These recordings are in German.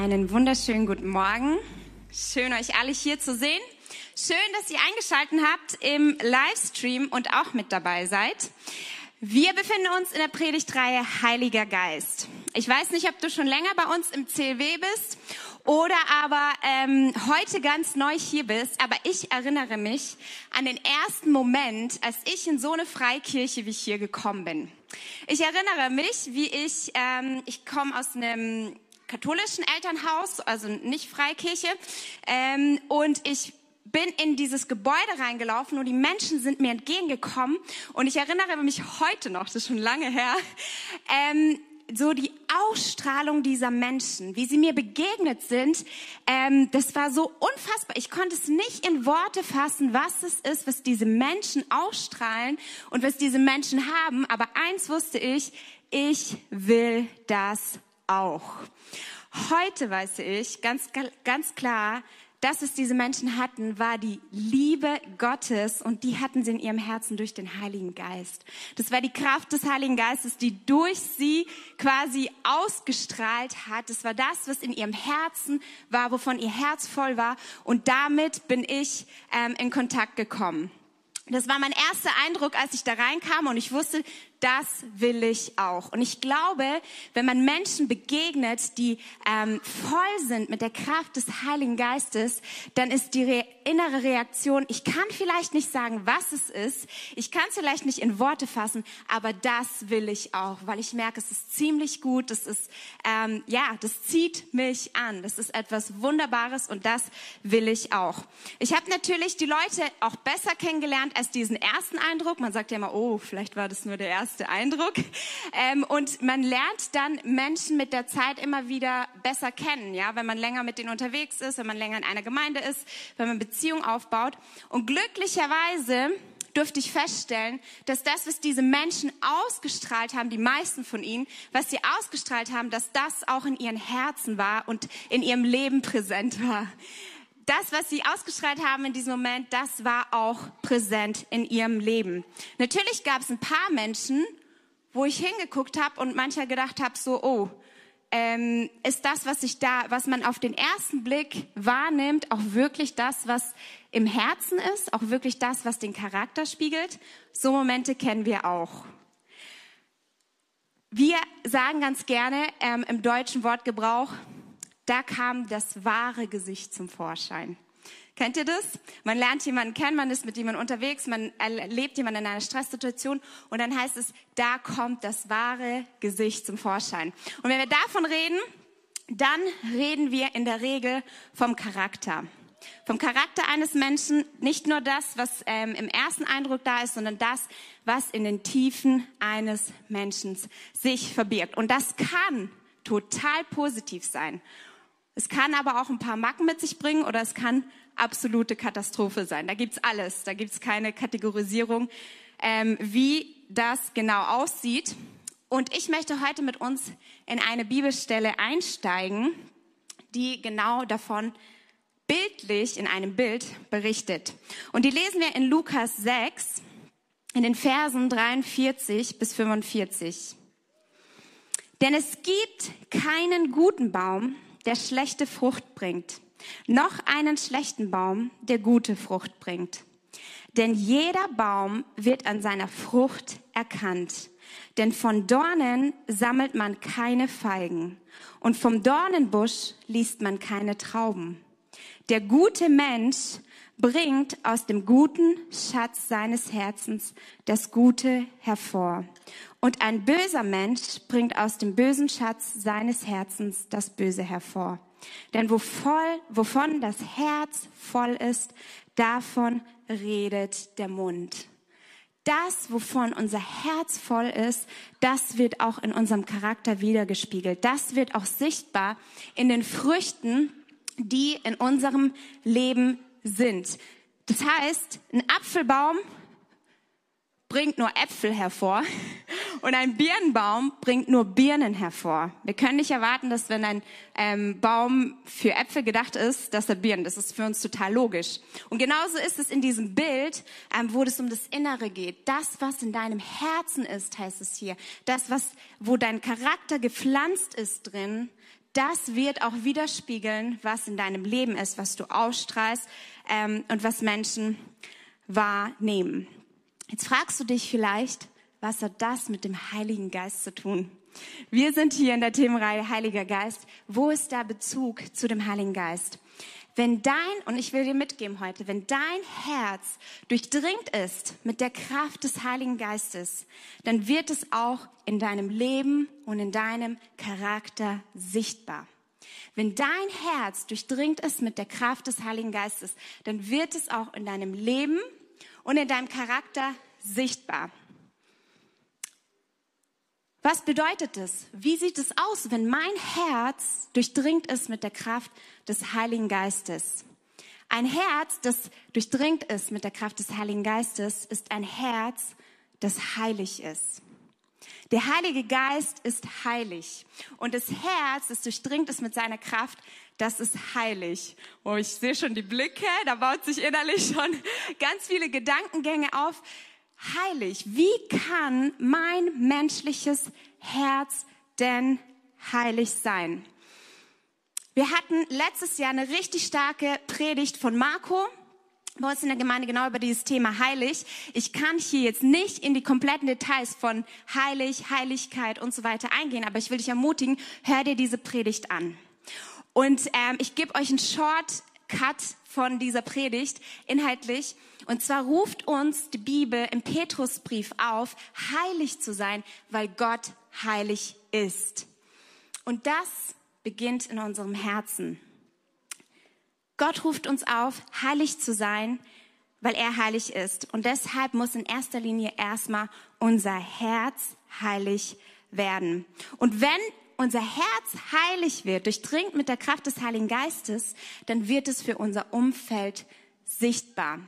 Einen wunderschönen guten Morgen. Schön, euch alle hier zu sehen. Schön, dass ihr eingeschaltet habt im Livestream und auch mit dabei seid. Wir befinden uns in der Predigtreihe Heiliger Geist. Ich weiß nicht, ob du schon länger bei uns im CLW bist oder aber ähm, heute ganz neu hier bist, aber ich erinnere mich an den ersten Moment, als ich in so eine Freikirche wie hier gekommen bin. Ich erinnere mich, wie ich, ähm, ich komme aus einem katholischen Elternhaus, also nicht Freikirche, ähm, und ich bin in dieses Gebäude reingelaufen und die Menschen sind mir entgegengekommen und ich erinnere mich heute noch, das ist schon lange her, ähm, so die Ausstrahlung dieser Menschen, wie sie mir begegnet sind, ähm, das war so unfassbar. Ich konnte es nicht in Worte fassen, was es ist, was diese Menschen ausstrahlen und was diese Menschen haben. Aber eins wusste ich, ich will das auch. Heute weiß ich ganz, ganz klar, dass es diese Menschen hatten, war die Liebe Gottes und die hatten sie in ihrem Herzen durch den Heiligen Geist. Das war die Kraft des Heiligen Geistes, die durch sie quasi ausgestrahlt hat. Das war das, was in ihrem Herzen war, wovon ihr Herz voll war. Und damit bin ich ähm, in Kontakt gekommen. Das war mein erster Eindruck, als ich da reinkam und ich wusste, das will ich auch. Und ich glaube, wenn man Menschen begegnet, die ähm, voll sind mit der Kraft des Heiligen Geistes, dann ist die re innere Reaktion, ich kann vielleicht nicht sagen, was es ist, ich kann es vielleicht nicht in Worte fassen, aber das will ich auch, weil ich merke, es ist ziemlich gut, das ist, ähm, ja, das zieht mich an, das ist etwas Wunderbares und das will ich auch. Ich habe natürlich die Leute auch besser kennengelernt als diesen ersten Eindruck. Man sagt ja immer, oh, vielleicht war das nur der erste erste Eindruck. Ähm, und man lernt dann Menschen mit der Zeit immer wieder besser kennen, ja, wenn man länger mit denen unterwegs ist, wenn man länger in einer Gemeinde ist, wenn man Beziehungen aufbaut. Und glücklicherweise durfte ich feststellen, dass das, was diese Menschen ausgestrahlt haben, die meisten von ihnen, was sie ausgestrahlt haben, dass das auch in ihren Herzen war und in ihrem Leben präsent war das, was sie ausgestrahlt haben in diesem Moment, das war auch präsent in ihrem Leben. Natürlich gab es ein paar Menschen, wo ich hingeguckt habe und manchmal gedacht habe, so, oh, ähm, ist das, was ich da, was man auf den ersten Blick wahrnimmt, auch wirklich das, was im Herzen ist, auch wirklich das, was den Charakter spiegelt? So Momente kennen wir auch. Wir sagen ganz gerne ähm, im deutschen Wortgebrauch, da kam das wahre Gesicht zum Vorschein. Kennt ihr das? Man lernt jemanden kennen, man ist mit jemandem unterwegs, man erlebt jemanden in einer Stresssituation und dann heißt es, da kommt das wahre Gesicht zum Vorschein. Und wenn wir davon reden, dann reden wir in der Regel vom Charakter. Vom Charakter eines Menschen, nicht nur das, was ähm, im ersten Eindruck da ist, sondern das, was in den Tiefen eines Menschen sich verbirgt. Und das kann total positiv sein. Es kann aber auch ein paar Macken mit sich bringen oder es kann absolute Katastrophe sein. Da gibt's alles. Da gibt's keine Kategorisierung, ähm, wie das genau aussieht. Und ich möchte heute mit uns in eine Bibelstelle einsteigen, die genau davon bildlich in einem Bild berichtet. Und die lesen wir in Lukas 6 in den Versen 43 bis 45. Denn es gibt keinen guten Baum, der schlechte Frucht bringt, noch einen schlechten Baum, der gute Frucht bringt. Denn jeder Baum wird an seiner Frucht erkannt. Denn von Dornen sammelt man keine Feigen und vom Dornenbusch liest man keine Trauben. Der gute Mensch bringt aus dem guten Schatz seines Herzens das Gute hervor. Und ein böser Mensch bringt aus dem bösen Schatz seines Herzens das Böse hervor. Denn wo voll, wovon das Herz voll ist, davon redet der Mund. Das, wovon unser Herz voll ist, das wird auch in unserem Charakter wiedergespiegelt. Das wird auch sichtbar in den Früchten, die in unserem Leben sind. Das heißt, ein Apfelbaum bringt nur Äpfel hervor und ein Birnenbaum bringt nur Birnen hervor. Wir können nicht erwarten, dass wenn ein ähm, Baum für Äpfel gedacht ist, dass er Birnen. Das ist für uns total logisch. Und genauso ist es in diesem Bild, ähm, wo es um das Innere geht. Das, was in deinem Herzen ist, heißt es hier. Das, was, wo dein Charakter gepflanzt ist drin, das wird auch widerspiegeln, was in deinem Leben ist, was du ausstrahlst ähm, und was Menschen wahrnehmen. Jetzt fragst du dich vielleicht, was hat das mit dem Heiligen Geist zu tun? Wir sind hier in der Themenreihe Heiliger Geist. Wo ist der Bezug zu dem Heiligen Geist? Wenn dein, und ich will dir mitgeben heute, wenn dein Herz durchdringt ist mit der Kraft des Heiligen Geistes, dann wird es auch in deinem Leben und in deinem Charakter sichtbar. Wenn dein Herz durchdringt ist mit der Kraft des Heiligen Geistes, dann wird es auch in deinem Leben und in deinem Charakter sichtbar. Was bedeutet es? Wie sieht es aus, wenn mein Herz durchdringt ist mit der Kraft des Heiligen Geistes? Ein Herz, das durchdringt ist mit der Kraft des Heiligen Geistes, ist ein Herz, das heilig ist. Der Heilige Geist ist heilig und das Herz, das durchdringt ist mit seiner Kraft, das ist heilig. Oh, ich sehe schon die Blicke, da baut sich innerlich schon ganz viele Gedankengänge auf heilig? Wie kann mein menschliches Herz denn heilig sein? Wir hatten letztes Jahr eine richtig starke Predigt von Marco bei uns in der Gemeinde genau über dieses Thema heilig. Ich kann hier jetzt nicht in die kompletten Details von heilig, Heiligkeit und so weiter eingehen, aber ich will dich ermutigen, hör dir diese Predigt an. Und ähm, ich gebe euch einen Shortcut von dieser Predigt inhaltlich. Und zwar ruft uns die Bibel im Petrusbrief auf, heilig zu sein, weil Gott heilig ist. Und das beginnt in unserem Herzen. Gott ruft uns auf, heilig zu sein, weil er heilig ist. Und deshalb muss in erster Linie erstmal unser Herz heilig werden. Und wenn unser Herz heilig wird, durchdringt mit der Kraft des Heiligen Geistes, dann wird es für unser Umfeld sichtbar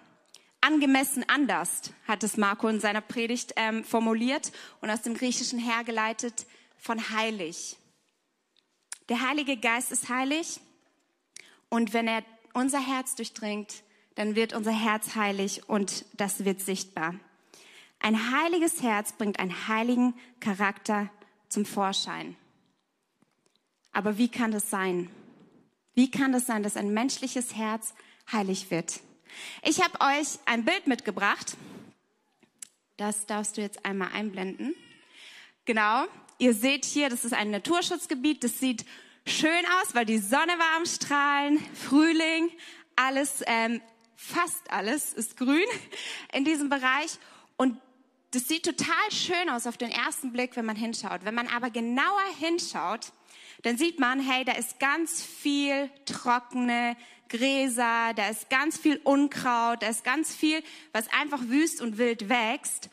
angemessen anders, hat es Marco in seiner Predigt ähm, formuliert und aus dem Griechischen hergeleitet von heilig. Der Heilige Geist ist heilig und wenn er unser Herz durchdringt, dann wird unser Herz heilig und das wird sichtbar. Ein heiliges Herz bringt einen heiligen Charakter zum Vorschein. Aber wie kann das sein? Wie kann das sein, dass ein menschliches Herz heilig wird? Ich habe euch ein Bild mitgebracht. Das darfst du jetzt einmal einblenden. Genau. Ihr seht hier, das ist ein Naturschutzgebiet. Das sieht schön aus, weil die Sonne war am Strahlen, Frühling, alles, ähm, fast alles ist grün in diesem Bereich. Und das sieht total schön aus auf den ersten Blick, wenn man hinschaut. Wenn man aber genauer hinschaut, dann sieht man, hey, da ist ganz viel trockene Gräser, da ist ganz viel Unkraut, da ist ganz viel, was einfach wüst und wild wächst.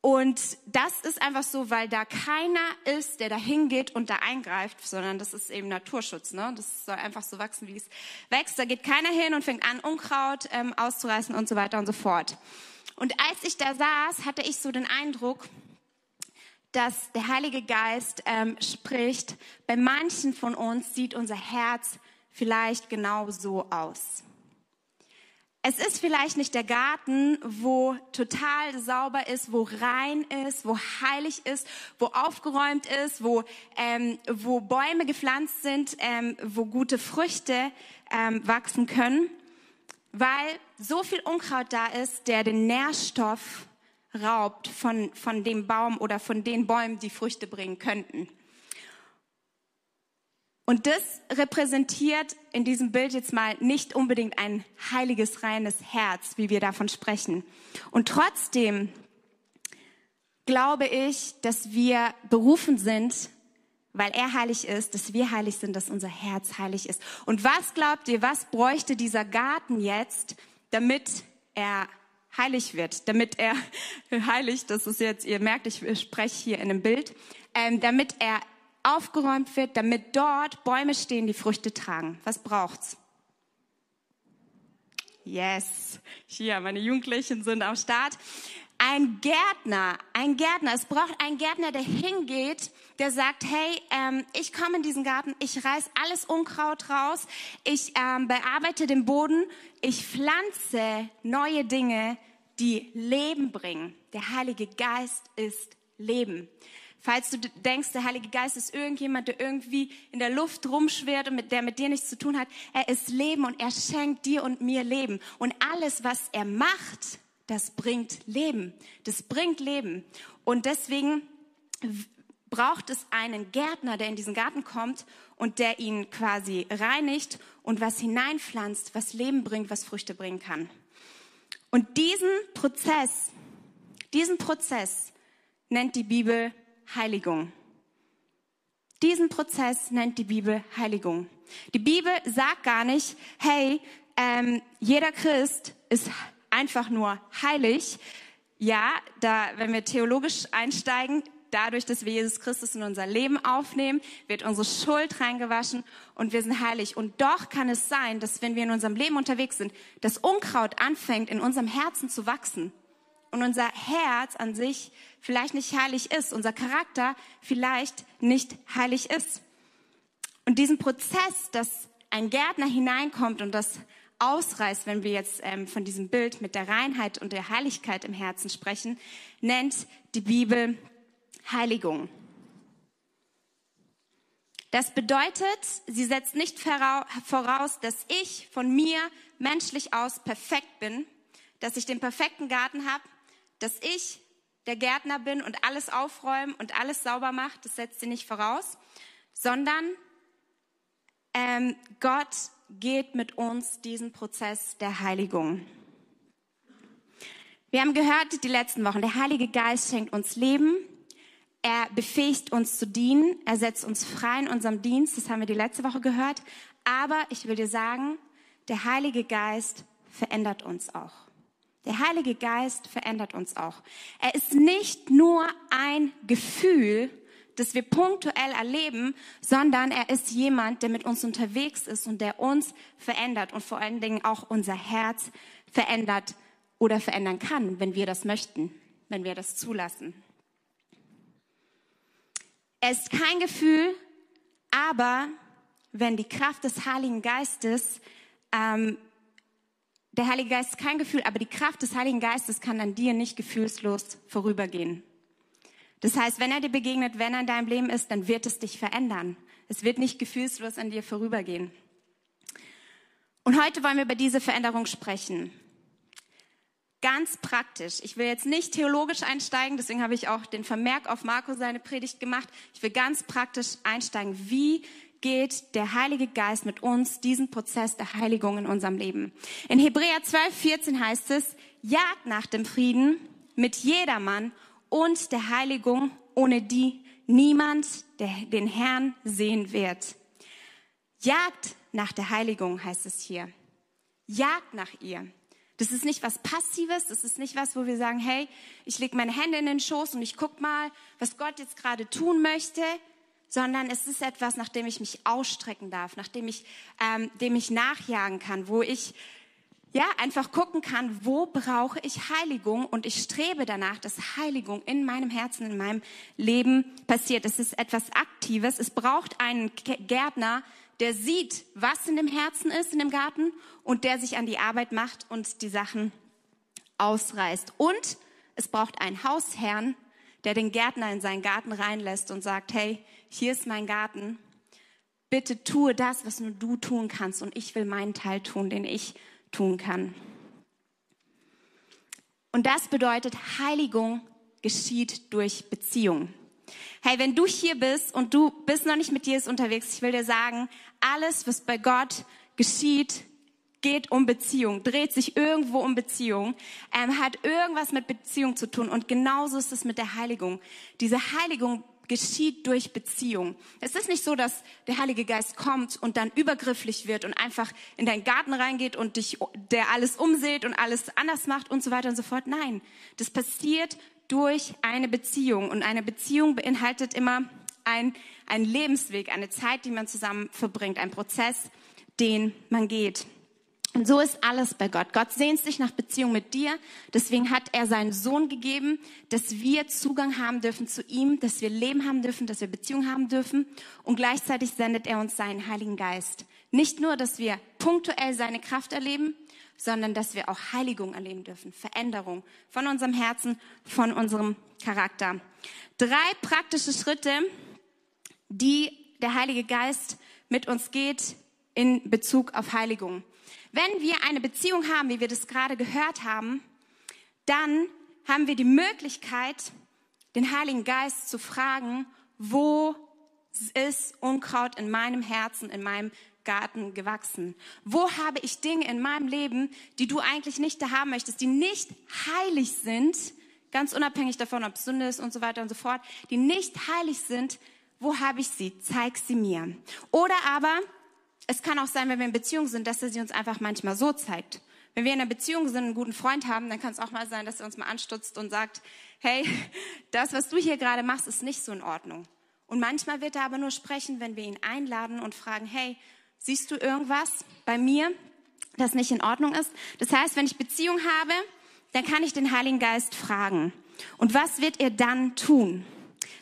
Und das ist einfach so, weil da keiner ist, der da hingeht und da eingreift, sondern das ist eben Naturschutz. Ne? Das soll einfach so wachsen, wie es wächst. Da geht keiner hin und fängt an, Unkraut ähm, auszureißen und so weiter und so fort. Und als ich da saß, hatte ich so den Eindruck, dass der Heilige Geist ähm, spricht. Bei manchen von uns sieht unser Herz vielleicht genau so aus. Es ist vielleicht nicht der Garten, wo total sauber ist, wo rein ist, wo heilig ist, wo aufgeräumt ist, wo, ähm, wo Bäume gepflanzt sind, ähm, wo gute Früchte ähm, wachsen können, weil so viel Unkraut da ist, der den Nährstoff raubt von, von dem Baum oder von den Bäumen, die Früchte bringen könnten. Und das repräsentiert in diesem Bild jetzt mal nicht unbedingt ein heiliges, reines Herz, wie wir davon sprechen. Und trotzdem glaube ich, dass wir berufen sind, weil er heilig ist, dass wir heilig sind, dass unser Herz heilig ist. Und was glaubt ihr, was bräuchte dieser Garten jetzt, damit er heilig wird, damit er heilig, das ist jetzt, ihr merkt, ich spreche hier in einem Bild, ähm, damit er aufgeräumt wird, damit dort Bäume stehen, die Früchte tragen. Was braucht's? Yes, hier, meine Jugendlichen sind am Start. Ein Gärtner, ein Gärtner. Es braucht einen Gärtner, der hingeht, der sagt, hey, ähm, ich komme in diesen Garten, ich reiß alles Unkraut raus, ich ähm, bearbeite den Boden, ich pflanze neue Dinge, die Leben bringen. Der Heilige Geist ist Leben. Falls du denkst, der Heilige Geist ist irgendjemand, der irgendwie in der Luft rumschwirrt und mit, der mit dir nichts zu tun hat, er ist Leben und er schenkt dir und mir Leben. Und alles, was er macht, das bringt Leben. Das bringt Leben. Und deswegen braucht es einen Gärtner, der in diesen Garten kommt und der ihn quasi reinigt und was hineinpflanzt, was Leben bringt, was Früchte bringen kann. Und diesen Prozess, diesen Prozess nennt die Bibel Heiligung. Diesen Prozess nennt die Bibel Heiligung. Die Bibel sagt gar nicht, hey, ähm, jeder Christ ist einfach nur heilig. Ja, da, wenn wir theologisch einsteigen, dadurch, dass wir Jesus Christus in unser Leben aufnehmen, wird unsere Schuld reingewaschen und wir sind heilig. Und doch kann es sein, dass wenn wir in unserem Leben unterwegs sind, das Unkraut anfängt, in unserem Herzen zu wachsen und unser Herz an sich vielleicht nicht heilig ist, unser Charakter vielleicht nicht heilig ist. Und diesen Prozess, dass ein Gärtner hineinkommt und das ausreißt, wenn wir jetzt ähm, von diesem Bild mit der Reinheit und der Heiligkeit im Herzen sprechen, nennt die Bibel Heiligung. Das bedeutet, sie setzt nicht voraus, dass ich von mir menschlich aus perfekt bin, dass ich den perfekten Garten habe, dass ich der Gärtner bin und alles aufräumen und alles sauber macht, das setzt sie nicht voraus, sondern ähm, Gott geht mit uns diesen Prozess der Heiligung. Wir haben gehört die letzten Wochen, der Heilige Geist schenkt uns Leben, er befähigt uns zu dienen, er setzt uns frei in unserem Dienst, das haben wir die letzte Woche gehört, aber ich will dir sagen, der Heilige Geist verändert uns auch. Der Heilige Geist verändert uns auch. Er ist nicht nur ein Gefühl, das wir punktuell erleben, sondern er ist jemand, der mit uns unterwegs ist und der uns verändert und vor allen Dingen auch unser Herz verändert oder verändern kann, wenn wir das möchten, wenn wir das zulassen. Er ist kein Gefühl, aber wenn die Kraft des Heiligen Geistes ähm, der Heilige Geist ist kein Gefühl, aber die Kraft des Heiligen Geistes kann an dir nicht gefühlslos vorübergehen. Das heißt, wenn er dir begegnet, wenn er in deinem Leben ist, dann wird es dich verändern. Es wird nicht gefühlslos an dir vorübergehen. Und heute wollen wir über diese Veränderung sprechen. Ganz praktisch. Ich will jetzt nicht theologisch einsteigen, deswegen habe ich auch den Vermerk auf Marco seine Predigt gemacht. Ich will ganz praktisch einsteigen. Wie geht der Heilige Geist mit uns diesen Prozess der Heiligung in unserem Leben. In Hebräer 12, 14 heißt es, jagt nach dem Frieden mit jedermann und der Heiligung, ohne die niemand den Herrn sehen wird. Jagt nach der Heiligung heißt es hier. Jagt nach ihr. Das ist nicht was Passives, das ist nicht was, wo wir sagen, hey, ich lege meine Hände in den Schoß und ich guck mal, was Gott jetzt gerade tun möchte, sondern es ist etwas, nach dem ich mich ausstrecken darf, nach dem ich, ähm, dem ich nachjagen kann, wo ich ja einfach gucken kann, wo brauche ich Heiligung und ich strebe danach, dass Heiligung in meinem Herzen, in meinem Leben passiert. Es ist etwas Aktives. Es braucht einen Gärtner, der sieht, was in dem Herzen ist, in dem Garten und der sich an die Arbeit macht und die Sachen ausreißt. Und es braucht einen Hausherrn, der den Gärtner in seinen Garten reinlässt und sagt, hey, hier ist mein Garten. Bitte tue das, was nur du tun kannst und ich will meinen Teil tun, den ich tun kann. Und das bedeutet, Heiligung geschieht durch Beziehung. Hey, wenn du hier bist und du bist noch nicht mit Jesus unterwegs, ich will dir sagen, alles, was bei Gott geschieht, geht um Beziehung, dreht sich irgendwo um Beziehung, ähm, hat irgendwas mit Beziehung zu tun. Und genauso ist es mit der Heiligung. Diese Heiligung geschieht durch Beziehung. Es ist nicht so, dass der Heilige Geist kommt und dann übergrifflich wird und einfach in deinen Garten reingeht und dich, der alles umseht und alles anders macht und so weiter und so fort. Nein, das passiert durch eine Beziehung und eine Beziehung beinhaltet immer ein, ein Lebensweg, eine Zeit, die man zusammen verbringt, ein Prozess, den man geht. Und so ist alles bei Gott. Gott sehnt sich nach Beziehung mit dir. Deswegen hat er seinen Sohn gegeben, dass wir Zugang haben dürfen zu ihm, dass wir Leben haben dürfen, dass wir Beziehung haben dürfen. Und gleichzeitig sendet er uns seinen Heiligen Geist. Nicht nur, dass wir punktuell seine Kraft erleben, sondern dass wir auch Heiligung erleben dürfen, Veränderung von unserem Herzen, von unserem Charakter. Drei praktische Schritte, die der Heilige Geist mit uns geht in Bezug auf Heiligung. Wenn wir eine Beziehung haben, wie wir das gerade gehört haben, dann haben wir die Möglichkeit, den Heiligen Geist zu fragen, wo ist Unkraut in meinem Herzen, in meinem Garten gewachsen? Wo habe ich Dinge in meinem Leben, die du eigentlich nicht da haben möchtest, die nicht heilig sind, ganz unabhängig davon, ob es Sünde ist und so weiter und so fort, die nicht heilig sind, wo habe ich sie? Zeig sie mir. Oder aber, es kann auch sein, wenn wir in Beziehung sind, dass er sie uns einfach manchmal so zeigt. Wenn wir in einer Beziehung sind, einen guten Freund haben, dann kann es auch mal sein, dass er uns mal anstutzt und sagt, hey, das, was du hier gerade machst, ist nicht so in Ordnung. Und manchmal wird er aber nur sprechen, wenn wir ihn einladen und fragen, hey, siehst du irgendwas bei mir, das nicht in Ordnung ist? Das heißt, wenn ich Beziehung habe, dann kann ich den Heiligen Geist fragen. Und was wird er dann tun?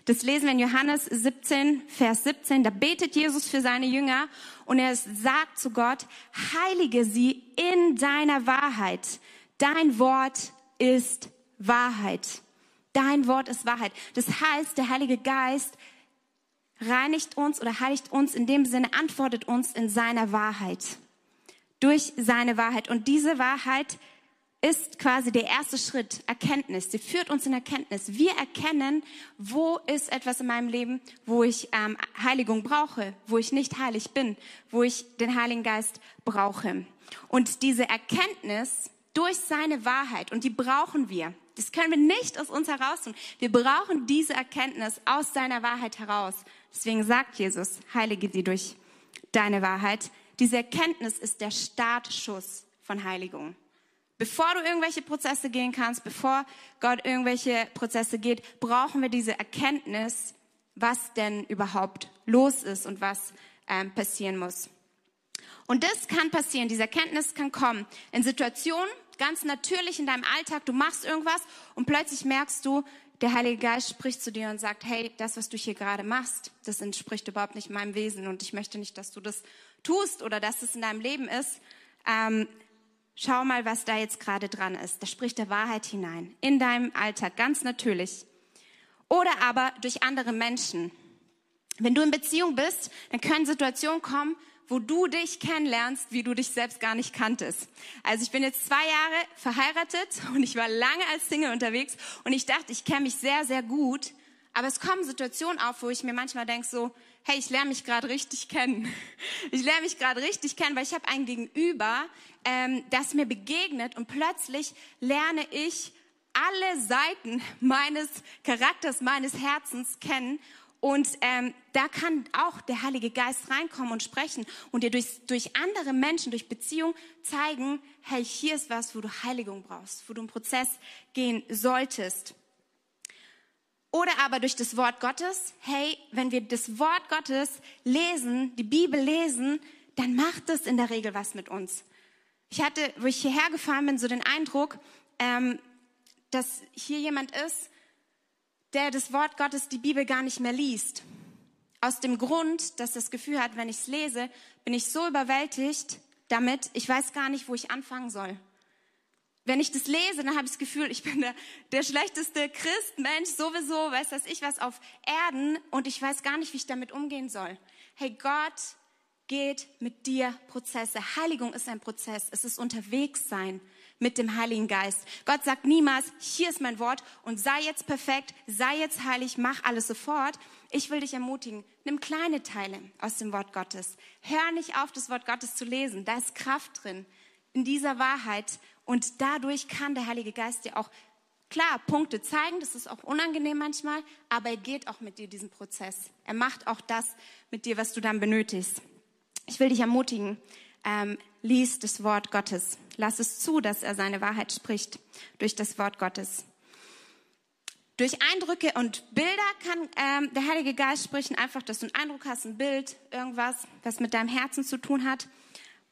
Das lesen wir in Johannes 17, Vers 17. Da betet Jesus für seine Jünger und er sagt zu Gott, heilige sie in deiner Wahrheit. Dein Wort ist Wahrheit. Dein Wort ist Wahrheit. Das heißt, der Heilige Geist reinigt uns oder heiligt uns in dem Sinne, antwortet uns in seiner Wahrheit. Durch seine Wahrheit. Und diese Wahrheit ist quasi der erste Schritt, Erkenntnis. Sie führt uns in Erkenntnis. Wir erkennen, wo ist etwas in meinem Leben, wo ich ähm, Heiligung brauche, wo ich nicht heilig bin, wo ich den Heiligen Geist brauche. Und diese Erkenntnis durch seine Wahrheit, und die brauchen wir. Das können wir nicht aus uns heraus tun. Wir brauchen diese Erkenntnis aus seiner Wahrheit heraus. Deswegen sagt Jesus, heilige sie durch deine Wahrheit. Diese Erkenntnis ist der Startschuss von Heiligung. Bevor du irgendwelche Prozesse gehen kannst, bevor Gott irgendwelche Prozesse geht, brauchen wir diese Erkenntnis, was denn überhaupt los ist und was ähm, passieren muss. Und das kann passieren, diese Erkenntnis kann kommen in Situationen, ganz natürlich in deinem Alltag, du machst irgendwas und plötzlich merkst du, der Heilige Geist spricht zu dir und sagt, hey, das, was du hier gerade machst, das entspricht überhaupt nicht meinem Wesen und ich möchte nicht, dass du das tust oder dass es in deinem Leben ist. Ähm, Schau mal, was da jetzt gerade dran ist. Da spricht der Wahrheit hinein. In deinem Alltag, ganz natürlich. Oder aber durch andere Menschen. Wenn du in Beziehung bist, dann können Situationen kommen, wo du dich kennenlernst, wie du dich selbst gar nicht kanntest. Also ich bin jetzt zwei Jahre verheiratet und ich war lange als Single unterwegs und ich dachte, ich kenne mich sehr, sehr gut. Aber es kommen Situationen auf, wo ich mir manchmal denke so, hey, ich lerne mich gerade richtig kennen. Ich lerne mich gerade richtig kennen, weil ich habe ein Gegenüber, ähm, das mir begegnet und plötzlich lerne ich alle Seiten meines Charakters, meines Herzens kennen. Und ähm, da kann auch der Heilige Geist reinkommen und sprechen und dir durch, durch andere Menschen, durch Beziehung zeigen, hey, hier ist was, wo du Heiligung brauchst, wo du einen Prozess gehen solltest. Oder aber durch das Wort Gottes. Hey, wenn wir das Wort Gottes lesen, die Bibel lesen, dann macht es in der Regel was mit uns. Ich hatte, wo ich hierher gefahren bin, so den Eindruck, ähm, dass hier jemand ist, der das Wort Gottes, die Bibel gar nicht mehr liest. Aus dem Grund, dass das Gefühl hat, wenn ich es lese, bin ich so überwältigt damit, ich weiß gar nicht, wo ich anfangen soll. Wenn ich das lese, dann habe ich das Gefühl, ich bin der, der schlechteste Christ, Mensch, sowieso, weiß das ich was auf Erden und ich weiß gar nicht, wie ich damit umgehen soll. Hey, Gott geht mit dir Prozesse. Heiligung ist ein Prozess. Es ist unterwegs sein mit dem Heiligen Geist. Gott sagt niemals, hier ist mein Wort und sei jetzt perfekt, sei jetzt heilig, mach alles sofort. Ich will dich ermutigen, nimm kleine Teile aus dem Wort Gottes. Hör nicht auf, das Wort Gottes zu lesen. Da ist Kraft drin in dieser Wahrheit und dadurch kann der Heilige Geist dir auch klar Punkte zeigen, das ist auch unangenehm manchmal, aber er geht auch mit dir diesen Prozess. Er macht auch das mit dir, was du dann benötigst. Ich will dich ermutigen, ähm, lies das Wort Gottes. Lass es zu, dass er seine Wahrheit spricht durch das Wort Gottes. Durch Eindrücke und Bilder kann ähm, der Heilige Geist sprechen, einfach, dass du einen Eindruck hast, ein Bild, irgendwas, was mit deinem Herzen zu tun hat.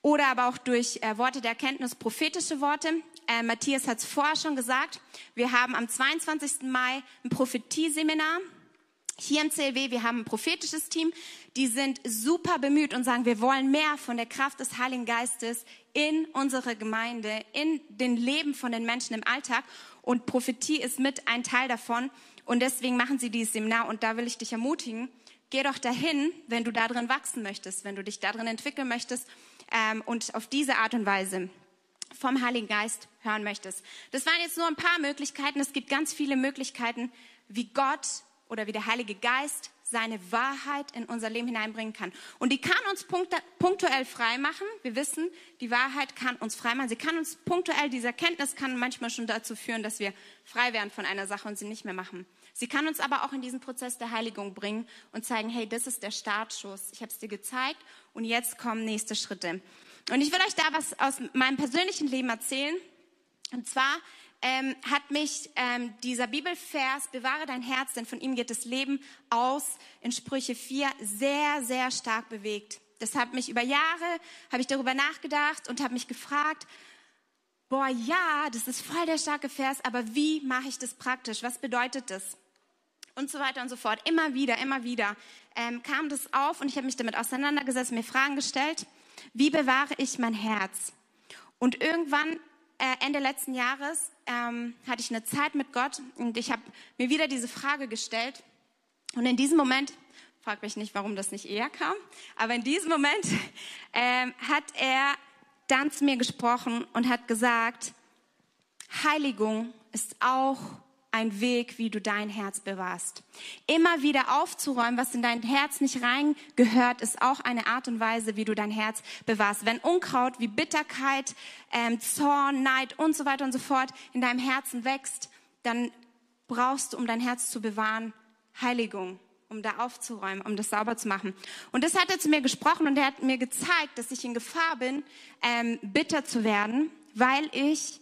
Oder aber auch durch äh, Worte der Erkenntnis, prophetische Worte. Äh, Matthias hat es vorher schon gesagt. Wir haben am 22. Mai ein Prophetieseminar hier im CLW. Wir haben ein prophetisches Team. Die sind super bemüht und sagen, wir wollen mehr von der Kraft des Heiligen Geistes in unsere Gemeinde, in den Leben von den Menschen im Alltag. Und Prophetie ist mit ein Teil davon. Und deswegen machen sie dieses Seminar. Und da will ich dich ermutigen, geh doch dahin, wenn du darin wachsen möchtest, wenn du dich darin entwickeln möchtest ähm, und auf diese Art und Weise vom Heiligen Geist hören möchtest. Das waren jetzt nur ein paar Möglichkeiten. Es gibt ganz viele Möglichkeiten, wie Gott oder wie der Heilige Geist seine Wahrheit in unser Leben hineinbringen kann. Und die kann uns punktuell frei machen. Wir wissen, die Wahrheit kann uns frei machen. Sie kann uns punktuell, diese Erkenntnis kann manchmal schon dazu führen, dass wir frei werden von einer Sache und sie nicht mehr machen. Sie kann uns aber auch in diesen Prozess der Heiligung bringen und zeigen, hey, das ist der Startschuss. Ich habe es dir gezeigt und jetzt kommen nächste Schritte. Und ich will euch da was aus meinem persönlichen Leben erzählen. Und zwar ähm, hat mich ähm, dieser Bibelvers, bewahre dein Herz, denn von ihm geht das Leben aus, in Sprüche 4 sehr, sehr stark bewegt. Das hat mich über Jahre, habe ich darüber nachgedacht und habe mich gefragt, boah, ja, das ist voll der starke Vers, aber wie mache ich das praktisch? Was bedeutet das? Und so weiter und so fort. Immer wieder, immer wieder ähm, kam das auf und ich habe mich damit auseinandergesetzt, mir Fragen gestellt, wie bewahre ich mein Herz? Und irgendwann, äh, Ende letzten Jahres, ähm, hatte ich eine Zeit mit Gott und ich habe mir wieder diese Frage gestellt. Und in diesem Moment, frag mich nicht, warum das nicht eher kam, aber in diesem Moment ähm, hat er dann zu mir gesprochen und hat gesagt, Heiligung ist auch ein Weg, wie du dein Herz bewahrst. Immer wieder aufzuräumen, was in dein Herz nicht reingehört, ist auch eine Art und Weise, wie du dein Herz bewahrst. Wenn Unkraut wie Bitterkeit, ähm, Zorn, Neid und so weiter und so fort in deinem Herzen wächst, dann brauchst du, um dein Herz zu bewahren, Heiligung um da aufzuräumen, um das sauber zu machen. Und das hat er zu mir gesprochen und er hat mir gezeigt, dass ich in Gefahr bin, ähm, bitter zu werden, weil ich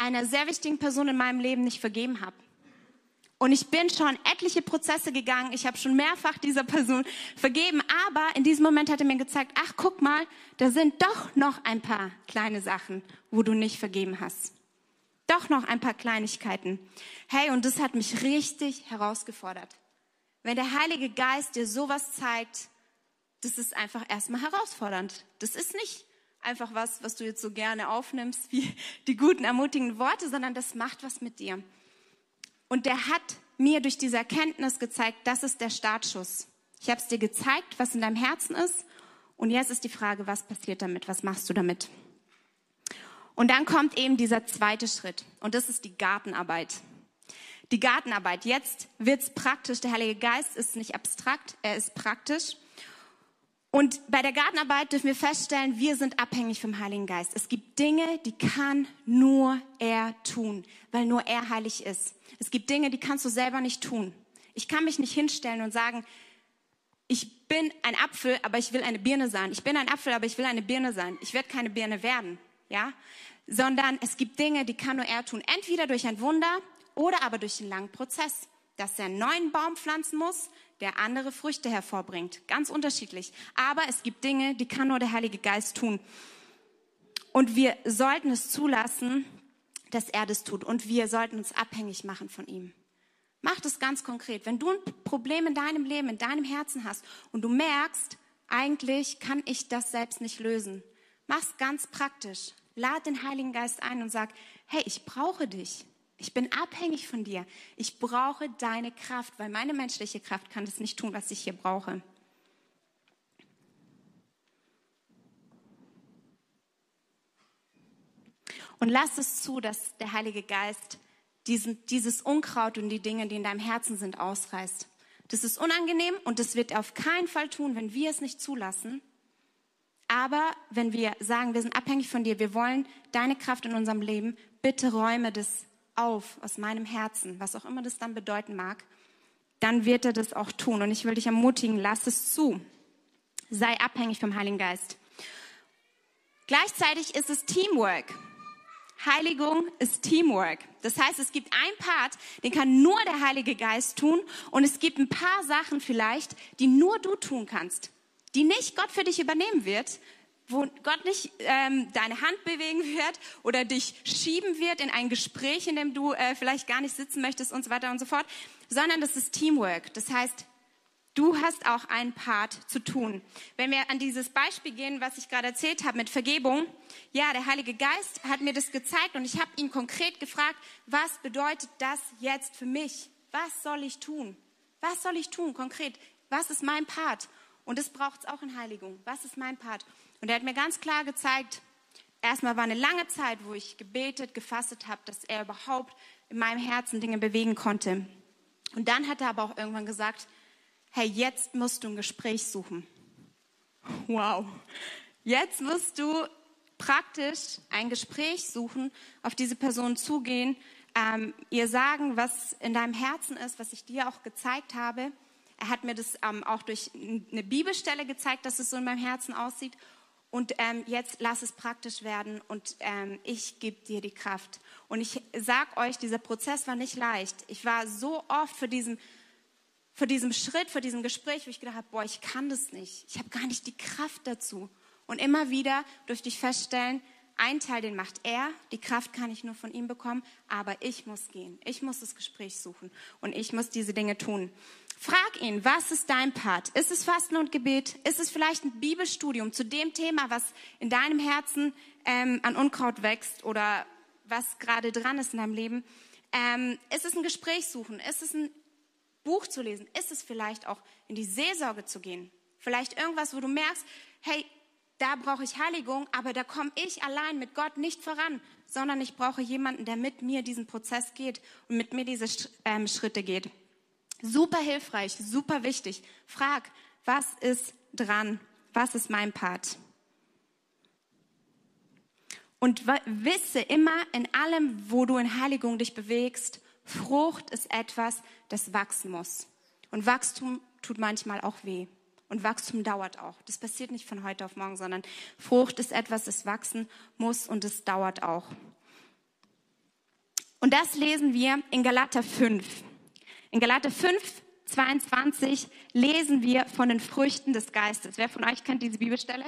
einer sehr wichtigen Person in meinem Leben nicht vergeben habe. Und ich bin schon etliche Prozesse gegangen. Ich habe schon mehrfach dieser Person vergeben. Aber in diesem Moment hat er mir gezeigt, ach, guck mal, da sind doch noch ein paar kleine Sachen, wo du nicht vergeben hast. Doch noch ein paar Kleinigkeiten. Hey, und das hat mich richtig herausgefordert. Wenn der Heilige Geist dir sowas zeigt, das ist einfach erstmal herausfordernd. Das ist nicht einfach was, was du jetzt so gerne aufnimmst, wie die guten, ermutigenden Worte, sondern das macht was mit dir. Und der hat mir durch diese Erkenntnis gezeigt, das ist der Startschuss. Ich habe es dir gezeigt, was in deinem Herzen ist. Und jetzt ist die Frage, was passiert damit? Was machst du damit? Und dann kommt eben dieser zweite Schritt. Und das ist die Gartenarbeit. Die Gartenarbeit. Jetzt wird's praktisch. Der Heilige Geist ist nicht abstrakt, er ist praktisch. Und bei der Gartenarbeit dürfen wir feststellen, wir sind abhängig vom Heiligen Geist. Es gibt Dinge, die kann nur er tun, weil nur er heilig ist. Es gibt Dinge, die kannst du selber nicht tun. Ich kann mich nicht hinstellen und sagen, ich bin ein Apfel, aber ich will eine Birne sein. Ich bin ein Apfel, aber ich will eine Birne sein. Ich werde keine Birne werden, ja? Sondern es gibt Dinge, die kann nur er tun. Entweder durch ein Wunder oder aber durch einen langen Prozess dass er einen neuen Baum pflanzen muss, der andere Früchte hervorbringt. Ganz unterschiedlich. Aber es gibt Dinge, die kann nur der Heilige Geist tun. Und wir sollten es zulassen, dass er das tut. Und wir sollten uns abhängig machen von ihm. Mach das ganz konkret. Wenn du ein Problem in deinem Leben, in deinem Herzen hast und du merkst, eigentlich kann ich das selbst nicht lösen, mach's ganz praktisch. Lad den Heiligen Geist ein und sag, hey, ich brauche dich. Ich bin abhängig von dir. Ich brauche deine Kraft, weil meine menschliche Kraft kann das nicht tun, was ich hier brauche. Und lass es zu, dass der Heilige Geist diesen, dieses Unkraut und die Dinge, die in deinem Herzen sind, ausreißt. Das ist unangenehm und das wird er auf keinen Fall tun, wenn wir es nicht zulassen. Aber wenn wir sagen, wir sind abhängig von dir, wir wollen deine Kraft in unserem Leben, bitte räume das auf aus meinem Herzen, was auch immer das dann bedeuten mag, dann wird er das auch tun. Und ich will dich ermutigen, lass es zu. Sei abhängig vom Heiligen Geist. Gleichzeitig ist es Teamwork. Heiligung ist Teamwork. Das heißt, es gibt ein Part, den kann nur der Heilige Geist tun und es gibt ein paar Sachen vielleicht, die nur du tun kannst, die nicht Gott für dich übernehmen wird, wo Gott nicht ähm, deine Hand bewegen wird oder dich schieben wird in ein Gespräch, in dem du äh, vielleicht gar nicht sitzen möchtest und so weiter und so fort, sondern das ist Teamwork. Das heißt, Du hast auch einen Part zu tun. Wenn wir an dieses Beispiel gehen, was ich gerade erzählt habe mit Vergebung, ja, der Heilige Geist hat mir das gezeigt und ich habe ihn konkret gefragt, was bedeutet das jetzt für mich? Was soll ich tun? Was soll ich tun konkret? Was ist mein Part? Und das braucht es auch in Heiligung. Was ist mein Part? Und er hat mir ganz klar gezeigt, erstmal war eine lange Zeit, wo ich gebetet, gefastet habe, dass er überhaupt in meinem Herzen Dinge bewegen konnte. Und dann hat er aber auch irgendwann gesagt, hey, jetzt musst du ein Gespräch suchen. Wow. Jetzt musst du praktisch ein Gespräch suchen, auf diese Person zugehen, ähm, ihr sagen, was in deinem Herzen ist, was ich dir auch gezeigt habe. Er hat mir das ähm, auch durch eine Bibelstelle gezeigt, dass es so in meinem Herzen aussieht. Und ähm, jetzt lass es praktisch werden und ähm, ich gebe dir die Kraft. Und ich sag euch, dieser Prozess war nicht leicht. Ich war so oft für diesen vor diesem Schritt, vor diesem Gespräch, wo ich gedacht habe, boah, ich kann das nicht. Ich habe gar nicht die Kraft dazu. Und immer wieder durfte ich feststellen, ein Teil, den macht er, die Kraft kann ich nur von ihm bekommen, aber ich muss gehen. Ich muss das Gespräch suchen und ich muss diese Dinge tun. Frag ihn, was ist dein Part? Ist es Fasten und Gebet? Ist es vielleicht ein Bibelstudium zu dem Thema, was in deinem Herzen ähm, an Unkraut wächst oder was gerade dran ist in deinem Leben? Ähm, ist es ein Gespräch suchen? Ist es ein Buch zu lesen? Ist es vielleicht auch in die Seelsorge zu gehen? Vielleicht irgendwas, wo du merkst, hey, da brauche ich Heiligung, aber da komme ich allein mit Gott nicht voran, sondern ich brauche jemanden, der mit mir diesen Prozess geht und mit mir diese ähm, Schritte geht. Super hilfreich, super wichtig. Frag, was ist dran? Was ist mein Part? Und wisse immer in allem, wo du in Heiligung dich bewegst, Frucht ist etwas, das wachsen muss. Und Wachstum tut manchmal auch weh. Und Wachstum dauert auch. Das passiert nicht von heute auf morgen, sondern Frucht ist etwas, das wachsen muss und es dauert auch. Und das lesen wir in Galater 5. In Galater 5, 22 lesen wir von den Früchten des Geistes. Wer von euch kennt diese Bibelstelle?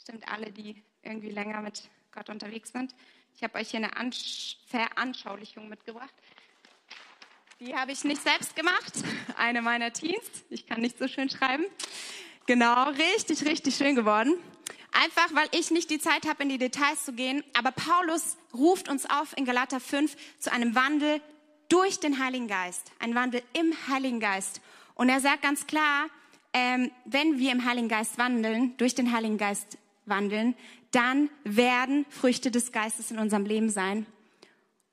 Stimmt alle, die irgendwie länger mit Gott unterwegs sind. Ich habe euch hier eine Veranschaulichung mitgebracht. Die habe ich nicht selbst gemacht, eine meiner Teens. Ich kann nicht so schön schreiben. Genau, richtig, richtig schön geworden. Einfach, weil ich nicht die Zeit habe, in die Details zu gehen. Aber Paulus ruft uns auf in Galater 5 zu einem Wandel durch den Heiligen Geist. Ein Wandel im Heiligen Geist. Und er sagt ganz klar, ähm, wenn wir im Heiligen Geist wandeln, durch den Heiligen Geist wandeln, dann werden Früchte des Geistes in unserem Leben sein.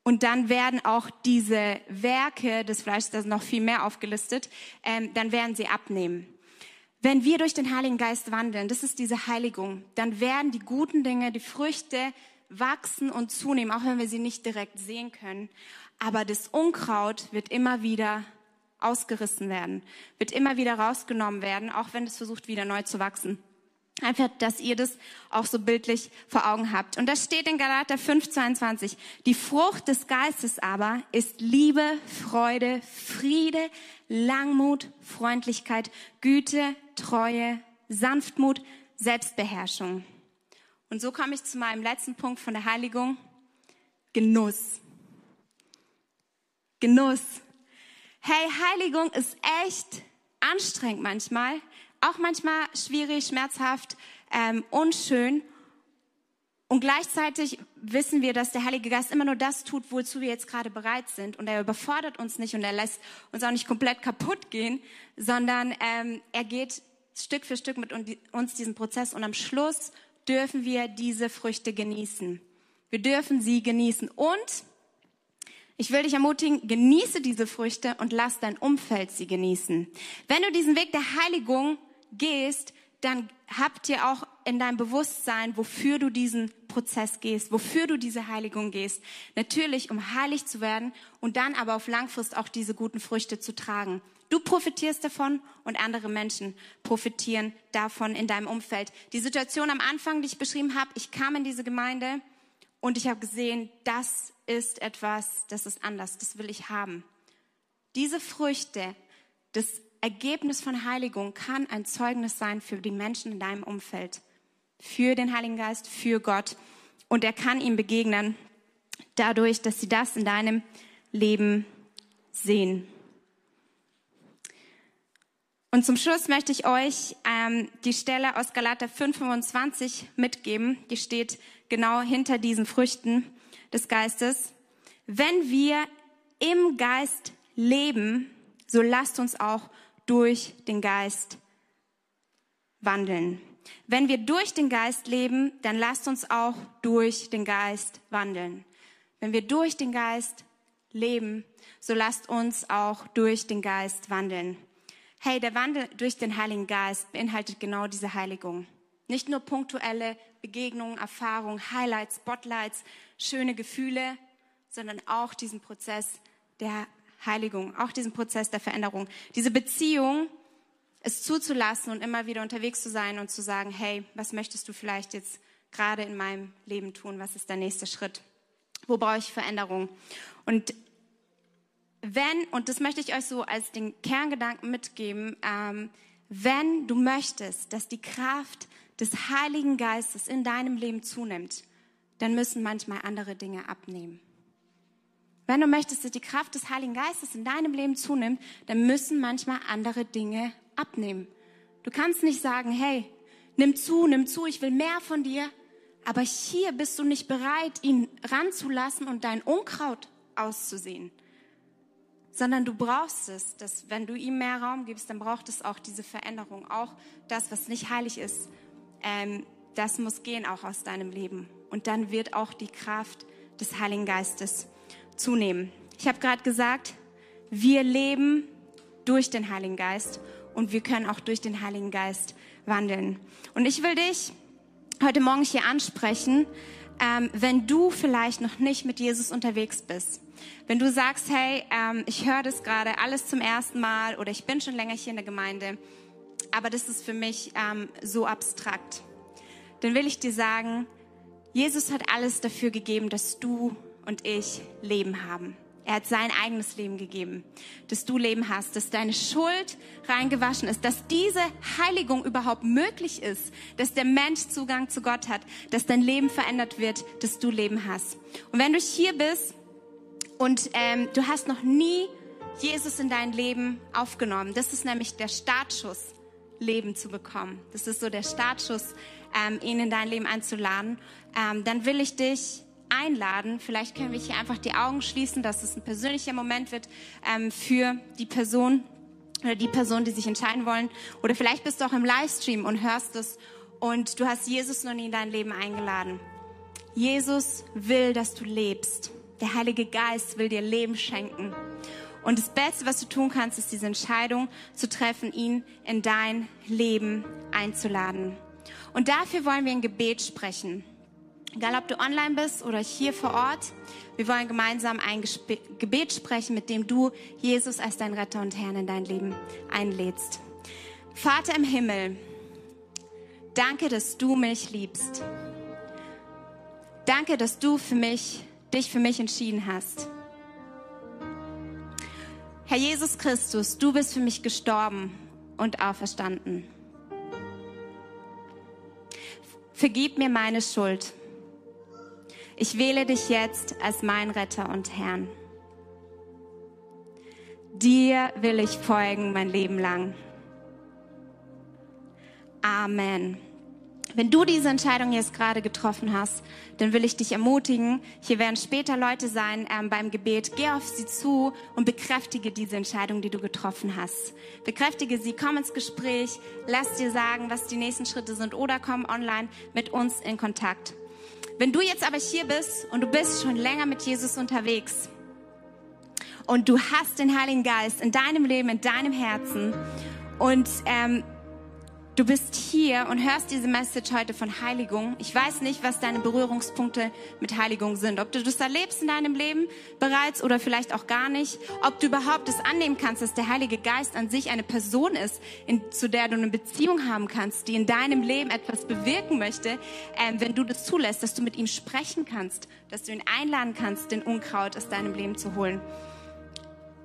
Und dann werden auch diese Werke des Fleisches, da sind noch viel mehr aufgelistet, ähm, dann werden sie abnehmen. Wenn wir durch den Heiligen Geist wandeln, das ist diese Heiligung, dann werden die guten Dinge, die Früchte wachsen und zunehmen, auch wenn wir sie nicht direkt sehen können. Aber das Unkraut wird immer wieder ausgerissen werden, wird immer wieder rausgenommen werden, auch wenn es versucht, wieder neu zu wachsen. Einfach, dass ihr das auch so bildlich vor Augen habt. Und das steht in Galater 5, 22. Die Frucht des Geistes aber ist Liebe, Freude, Friede, Langmut, Freundlichkeit, Güte, Treue, Sanftmut, Selbstbeherrschung. Und so komme ich zu meinem letzten Punkt von der Heiligung. Genuss. Genuss. Hey, Heiligung ist echt anstrengend manchmal, auch manchmal schwierig, schmerzhaft, ähm, unschön. Und gleichzeitig wissen wir, dass der Heilige Geist immer nur das tut, wozu wir jetzt gerade bereit sind. Und er überfordert uns nicht und er lässt uns auch nicht komplett kaputt gehen, sondern ähm, er geht Stück für Stück mit uns diesen Prozess. Und am Schluss dürfen wir diese Früchte genießen. Wir dürfen sie genießen. Und ich will dich ermutigen, genieße diese Früchte und lass dein Umfeld sie genießen. Wenn du diesen Weg der Heiligung gehst, dann habt ihr auch in deinem Bewusstsein, wofür du diesen Prozess gehst, wofür du diese Heiligung gehst. Natürlich, um heilig zu werden und dann aber auf Langfrist auch diese guten Früchte zu tragen. Du profitierst davon und andere Menschen profitieren davon in deinem Umfeld. Die Situation am Anfang, die ich beschrieben habe, ich kam in diese Gemeinde und ich habe gesehen, das ist etwas, das ist anders, das will ich haben. Diese Früchte, das Ergebnis von Heiligung kann ein Zeugnis sein für die Menschen in deinem Umfeld. für den Heiligen Geist, für Gott. Und er kann ihm begegnen dadurch, dass sie das in deinem Leben sehen. Und zum Schluss möchte ich euch ähm, die Stelle aus Galater 5,25 mitgeben. Die steht genau hinter diesen Früchten des Geistes. Wenn wir im Geist leben, so lasst uns auch durch den Geist wandeln. Wenn wir durch den Geist leben, dann lasst uns auch durch den Geist wandeln. Wenn wir durch den Geist leben, so lasst uns auch durch den Geist wandeln. Hey, der Wandel durch den Heiligen Geist beinhaltet genau diese Heiligung. Nicht nur punktuelle Begegnungen, Erfahrungen, Highlights, Spotlights, schöne Gefühle, sondern auch diesen Prozess der Heiligung, auch diesen Prozess der Veränderung. Diese Beziehung, es zuzulassen und immer wieder unterwegs zu sein und zu sagen, hey, was möchtest du vielleicht jetzt gerade in meinem Leben tun? Was ist der nächste Schritt? Wo brauche ich Veränderung? Und wenn, und das möchte ich euch so als den Kerngedanken mitgeben, ähm, wenn du möchtest, dass die Kraft des Heiligen Geistes in deinem Leben zunimmt, dann müssen manchmal andere Dinge abnehmen. Wenn du möchtest, dass die Kraft des Heiligen Geistes in deinem Leben zunimmt, dann müssen manchmal andere Dinge abnehmen. Du kannst nicht sagen, hey, nimm zu, nimm zu, ich will mehr von dir, aber hier bist du nicht bereit, ihn ranzulassen und dein Unkraut auszusehen sondern du brauchst es, dass wenn du ihm mehr Raum gibst, dann braucht es auch diese Veränderung, auch das, was nicht heilig ist, ähm, das muss gehen auch aus deinem Leben. Und dann wird auch die Kraft des Heiligen Geistes zunehmen. Ich habe gerade gesagt, wir leben durch den Heiligen Geist und wir können auch durch den Heiligen Geist wandeln. Und ich will dich heute Morgen hier ansprechen, ähm, wenn du vielleicht noch nicht mit Jesus unterwegs bist. Wenn du sagst, hey, ähm, ich höre das gerade alles zum ersten Mal oder ich bin schon länger hier in der Gemeinde, aber das ist für mich ähm, so abstrakt, dann will ich dir sagen, Jesus hat alles dafür gegeben, dass du und ich Leben haben. Er hat sein eigenes Leben gegeben, dass du Leben hast, dass deine Schuld reingewaschen ist, dass diese Heiligung überhaupt möglich ist, dass der Mensch Zugang zu Gott hat, dass dein Leben verändert wird, dass du Leben hast. Und wenn du hier bist und ähm, du hast noch nie Jesus in dein Leben aufgenommen, das ist nämlich der Startschuss, Leben zu bekommen. Das ist so der Startschuss, ähm, ihn in dein Leben einzuladen. Ähm, dann will ich dich einladen. Vielleicht können wir hier einfach die Augen schließen, dass es ein persönlicher Moment wird ähm, für die Person oder die Person, die sich entscheiden wollen. Oder vielleicht bist du auch im Livestream und hörst es und du hast Jesus noch nie in dein Leben eingeladen. Jesus will, dass du lebst. Der Heilige Geist will dir Leben schenken. Und das Beste, was du tun kannst, ist diese Entscheidung zu treffen, ihn in dein Leben einzuladen. Und dafür wollen wir ein Gebet sprechen. Egal, ob du online bist oder hier vor Ort, wir wollen gemeinsam ein Gebet sprechen, mit dem du Jesus als dein Retter und Herrn in dein Leben einlädst. Vater im Himmel, danke, dass du mich liebst. Danke, dass du für mich, dich für mich entschieden hast. Herr Jesus Christus, du bist für mich gestorben und auferstanden. Vergib mir meine Schuld ich wähle dich jetzt als mein Retter und Herrn. Dir will ich folgen mein Leben lang. Amen. Wenn du diese Entscheidung jetzt gerade getroffen hast, dann will ich dich ermutigen. Hier werden später Leute sein ähm, beim Gebet. Geh auf sie zu und bekräftige diese Entscheidung, die du getroffen hast. Bekräftige sie, komm ins Gespräch, lass dir sagen, was die nächsten Schritte sind oder komm online mit uns in Kontakt. Wenn du jetzt aber hier bist und du bist schon länger mit Jesus unterwegs und du hast den Heiligen Geist in deinem Leben, in deinem Herzen und ähm, Du bist hier und hörst diese Message heute von Heiligung. Ich weiß nicht, was deine Berührungspunkte mit Heiligung sind. Ob du das erlebst in deinem Leben bereits oder vielleicht auch gar nicht. Ob du überhaupt es annehmen kannst, dass der Heilige Geist an sich eine Person ist, in, zu der du eine Beziehung haben kannst, die in deinem Leben etwas bewirken möchte, ähm, wenn du das zulässt, dass du mit ihm sprechen kannst, dass du ihn einladen kannst, den Unkraut aus deinem Leben zu holen.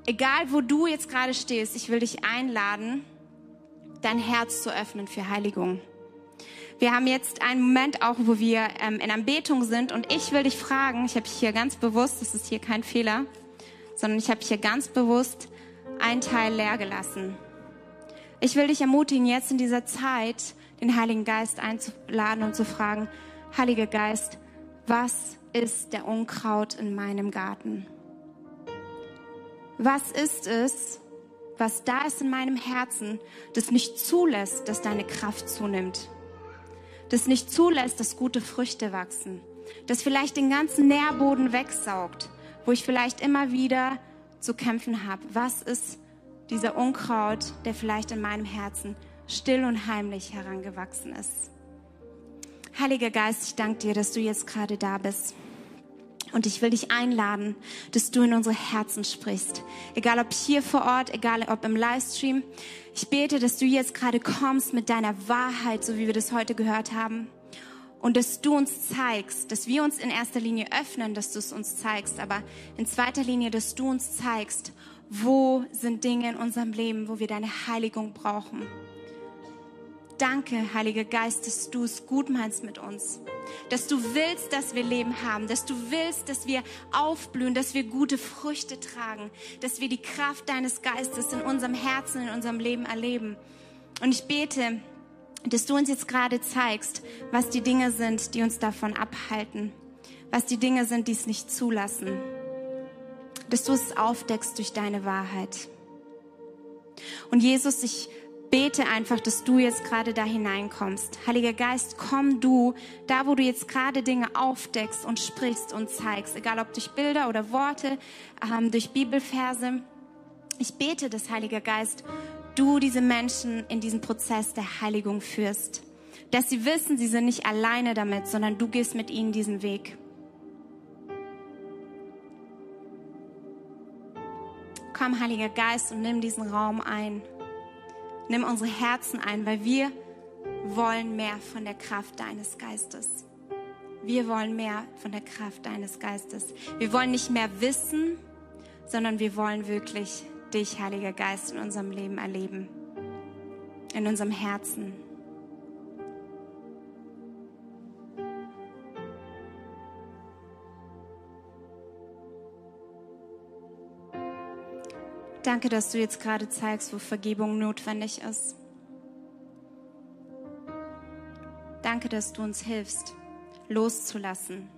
Egal, wo du jetzt gerade stehst, ich will dich einladen, dein Herz zu öffnen für Heiligung. Wir haben jetzt einen Moment auch, wo wir ähm, in Anbetung sind und ich will dich fragen, ich habe hier ganz bewusst, das ist hier kein Fehler, sondern ich habe hier ganz bewusst einen Teil leer gelassen. Ich will dich ermutigen, jetzt in dieser Zeit den Heiligen Geist einzuladen und zu fragen, Heiliger Geist, was ist der Unkraut in meinem Garten? Was ist es, was da ist in meinem Herzen, das nicht zulässt, dass deine Kraft zunimmt? Das nicht zulässt, dass gute Früchte wachsen? Das vielleicht den ganzen Nährboden wegsaugt, wo ich vielleicht immer wieder zu kämpfen habe? Was ist dieser Unkraut, der vielleicht in meinem Herzen still und heimlich herangewachsen ist. Heiliger Geist, ich danke dir, dass du jetzt gerade da bist. Und ich will dich einladen, dass du in unsere Herzen sprichst. Egal ob hier vor Ort, egal ob im Livestream. Ich bete, dass du jetzt gerade kommst mit deiner Wahrheit, so wie wir das heute gehört haben. Und dass du uns zeigst, dass wir uns in erster Linie öffnen, dass du es uns zeigst, aber in zweiter Linie, dass du uns zeigst, wo sind Dinge in unserem Leben, wo wir deine Heiligung brauchen. Danke, Heiliger Geist, dass du es gut meinst mit uns. Dass du willst, dass wir Leben haben. Dass du willst, dass wir aufblühen, dass wir gute Früchte tragen. Dass wir die Kraft deines Geistes in unserem Herzen, in unserem Leben erleben. Und ich bete, dass du uns jetzt gerade zeigst, was die Dinge sind, die uns davon abhalten. Was die Dinge sind, die es nicht zulassen dass du es aufdeckst durch deine Wahrheit. Und Jesus, ich bete einfach, dass du jetzt gerade da hineinkommst. Heiliger Geist, komm du da, wo du jetzt gerade Dinge aufdeckst und sprichst und zeigst, egal ob durch Bilder oder Worte, ähm, durch Bibelverse. Ich bete, dass Heiliger Geist, du diese Menschen in diesen Prozess der Heiligung führst. Dass sie wissen, sie sind nicht alleine damit, sondern du gehst mit ihnen diesen Weg. Komm, Heiliger Geist, und nimm diesen Raum ein. Nimm unsere Herzen ein, weil wir wollen mehr von der Kraft deines Geistes. Wir wollen mehr von der Kraft deines Geistes. Wir wollen nicht mehr wissen, sondern wir wollen wirklich dich, Heiliger Geist, in unserem Leben erleben, in unserem Herzen. Danke, dass du jetzt gerade zeigst, wo Vergebung notwendig ist. Danke, dass du uns hilfst, loszulassen,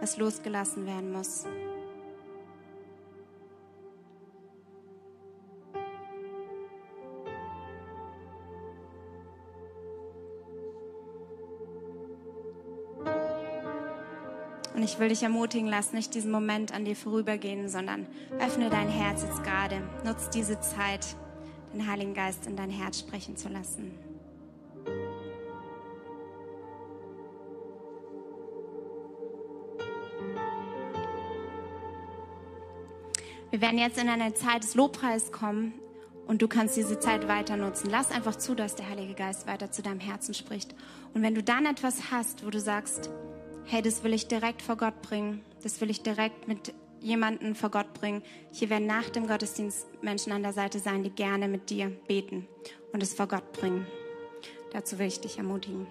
was losgelassen werden muss. Ich will dich ermutigen, lass nicht diesen Moment an dir vorübergehen, sondern öffne dein Herz jetzt gerade. Nutz diese Zeit, den Heiligen Geist in dein Herz sprechen zu lassen. Wir werden jetzt in eine Zeit des Lobpreises kommen und du kannst diese Zeit weiter nutzen. Lass einfach zu, dass der Heilige Geist weiter zu deinem Herzen spricht. Und wenn du dann etwas hast, wo du sagst, hey, das will ich direkt vor Gott bringen, das will ich direkt mit jemanden vor Gott bringen. Hier werden nach dem Gottesdienst Menschen an der Seite sein, die gerne mit dir beten und es vor Gott bringen. Dazu will ich dich ermutigen.